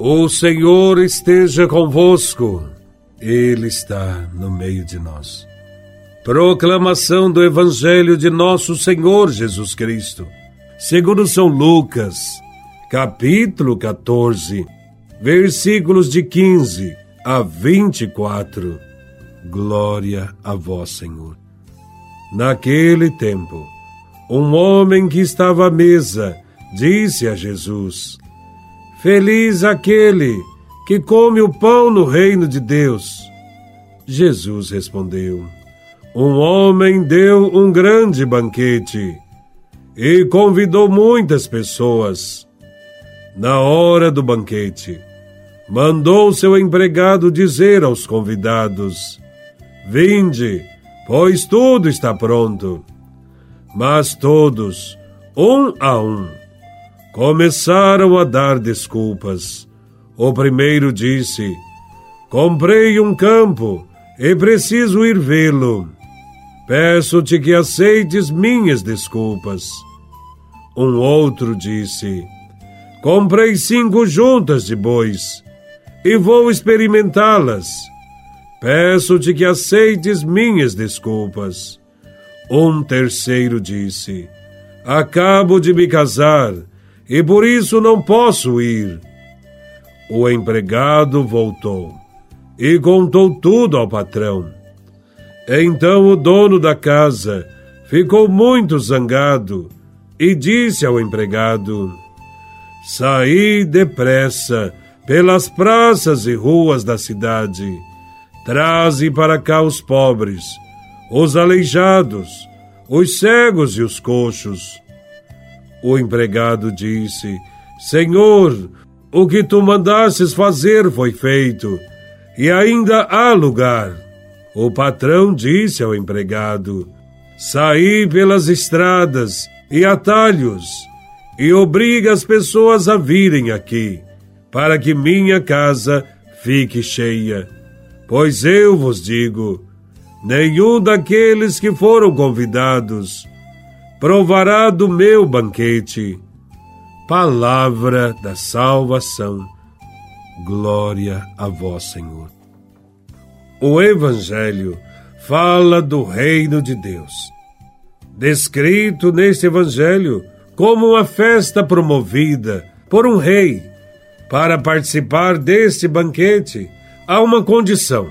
O Senhor esteja convosco, Ele está no meio de nós. Proclamação do Evangelho de Nosso Senhor Jesus Cristo, segundo São Lucas, capítulo 14, versículos de 15 a 24. Glória a Vós, Senhor. Naquele tempo, um homem que estava à mesa disse a Jesus: Feliz aquele que come o pão no reino de Deus. Jesus respondeu: Um homem deu um grande banquete e convidou muitas pessoas. Na hora do banquete, mandou seu empregado dizer aos convidados: Vinde, pois tudo está pronto. Mas todos, um a um, começaram a dar desculpas. O primeiro disse: Comprei um campo e preciso ir vê-lo. Peço-te que aceites minhas desculpas. Um outro disse: Comprei cinco juntas de bois e vou experimentá-las. Peço-te que aceites minhas desculpas. Um terceiro disse: Acabo de me casar e por isso não posso ir. O empregado voltou e contou tudo ao patrão. Então o dono da casa ficou muito zangado e disse ao empregado: Saí depressa pelas praças e ruas da cidade. Traze para cá os pobres, os aleijados, os cegos e os coxos o empregado disse: Senhor, o que tu mandasses fazer foi feito, e ainda há lugar. O patrão disse ao empregado: Saí pelas estradas e atalhos e obriga as pessoas a virem aqui, para que minha casa fique cheia. Pois eu vos digo: nenhum daqueles que foram convidados provará do meu banquete. Palavra da salvação. Glória a vós, Senhor. O Evangelho fala do reino de Deus. Descrito neste Evangelho como uma festa promovida por um rei. Para participar deste banquete, há uma condição: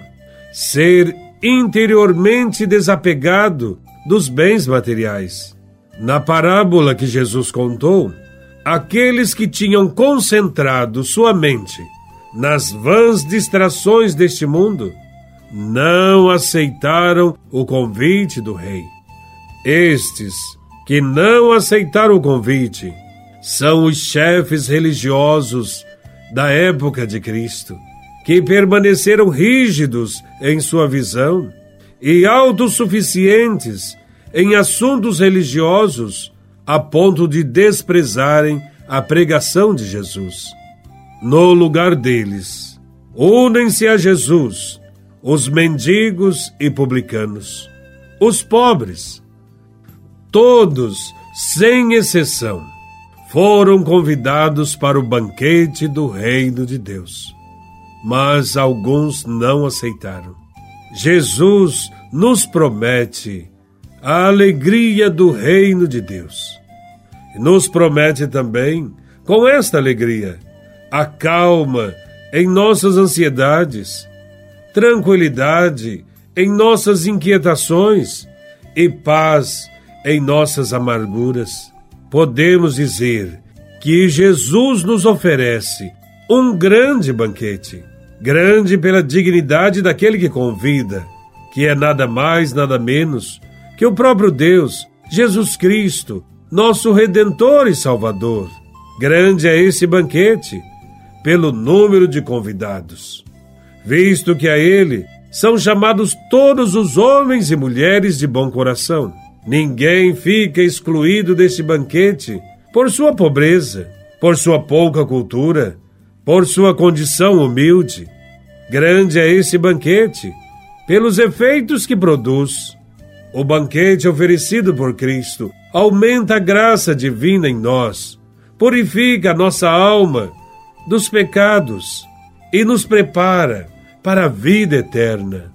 ser interiormente desapegado dos bens materiais. Na parábola que Jesus contou, aqueles que tinham concentrado sua mente nas vãs distrações deste mundo não aceitaram o convite do rei. Estes que não aceitaram o convite são os chefes religiosos da época de Cristo, que permaneceram rígidos em sua visão e autossuficientes em assuntos religiosos a ponto de desprezarem a pregação de Jesus. No lugar deles, unem-se a Jesus os mendigos e publicanos, os pobres. Todos, sem exceção, foram convidados para o banquete do Reino de Deus. Mas alguns não aceitaram. Jesus nos promete a alegria do reino de Deus. Nos promete também, com esta alegria, a calma em nossas ansiedades, tranquilidade em nossas inquietações e paz em nossas amarguras. Podemos dizer que Jesus nos oferece um grande banquete, grande pela dignidade daquele que convida, que é nada mais, nada menos que o próprio Deus, Jesus Cristo, nosso Redentor e Salvador. Grande é esse banquete, pelo número de convidados, visto que a ele são chamados todos os homens e mulheres de bom coração. Ninguém fica excluído deste banquete por sua pobreza, por sua pouca cultura, por sua condição humilde. Grande é esse banquete, pelos efeitos que produz o banquete oferecido por Cristo aumenta a graça divina em nós, purifica a nossa alma dos pecados e nos prepara para a vida eterna.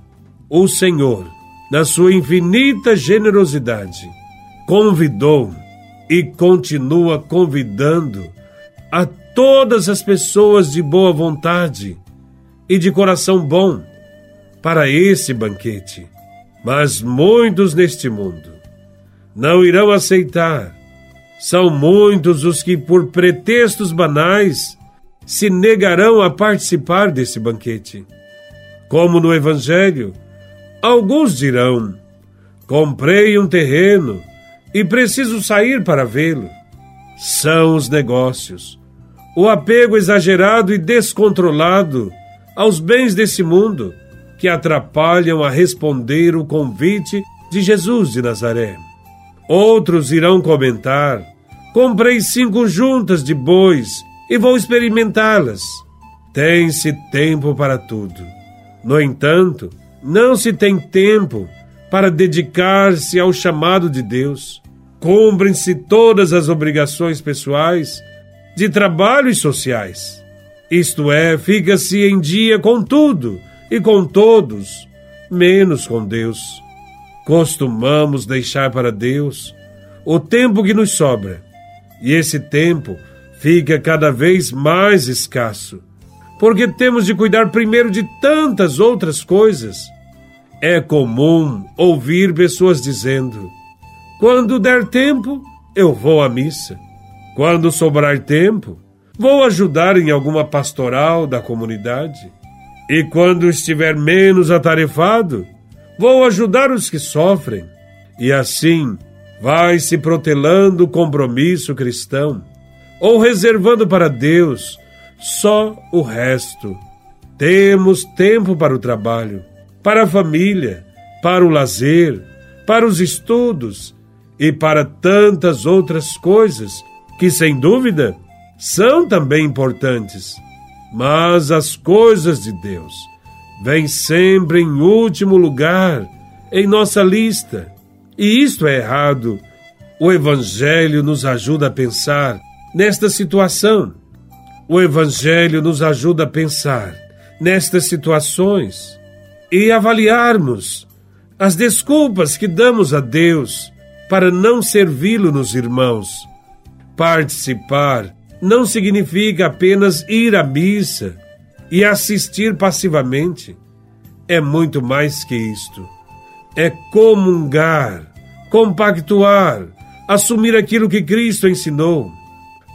O Senhor, na sua infinita generosidade, convidou e continua convidando a todas as pessoas de boa vontade e de coração bom para esse banquete. Mas muitos neste mundo não irão aceitar. São muitos os que, por pretextos banais, se negarão a participar desse banquete. Como no Evangelho, alguns dirão: Comprei um terreno e preciso sair para vê-lo. São os negócios, o apego exagerado e descontrolado aos bens desse mundo que atrapalham a responder o convite de Jesus de Nazaré. Outros irão comentar: comprei cinco juntas de bois e vou experimentá-las. Tem-se tempo para tudo. No entanto, não se tem tempo para dedicar-se ao chamado de Deus. Cumprem-se todas as obrigações pessoais, de trabalho e sociais. Isto é, fica-se em dia com tudo e com todos, menos com Deus. Costumamos deixar para Deus o tempo que nos sobra, e esse tempo fica cada vez mais escasso, porque temos de cuidar primeiro de tantas outras coisas. É comum ouvir pessoas dizendo: quando der tempo, eu vou à missa. Quando sobrar tempo, vou ajudar em alguma pastoral da comunidade. E quando estiver menos atarefado, vou ajudar os que sofrem. E assim vai se protelando o compromisso cristão, ou reservando para Deus só o resto. Temos tempo para o trabalho, para a família, para o lazer, para os estudos e para tantas outras coisas que, sem dúvida, são também importantes. Mas as coisas de Deus vêm sempre em último lugar em nossa lista. E isto é errado. O Evangelho nos ajuda a pensar nesta situação. O Evangelho nos ajuda a pensar nestas situações e avaliarmos as desculpas que damos a Deus para não servi-lo nos irmãos. Participar não significa apenas ir à missa e assistir passivamente. É muito mais que isto. É comungar, compactuar, assumir aquilo que Cristo ensinou.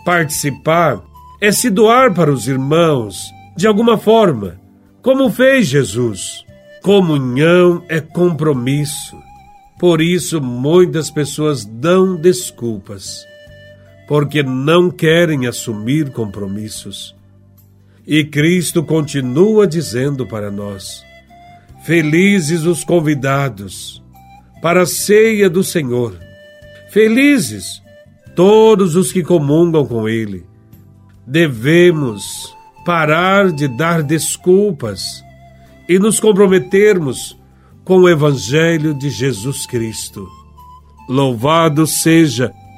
Participar é se doar para os irmãos, de alguma forma, como fez Jesus. Comunhão é compromisso. Por isso, muitas pessoas dão desculpas porque não querem assumir compromissos. E Cristo continua dizendo para nós: Felizes os convidados para a ceia do Senhor. Felizes todos os que comungam com Ele. Devemos parar de dar desculpas e nos comprometermos com o Evangelho de Jesus Cristo. Louvado seja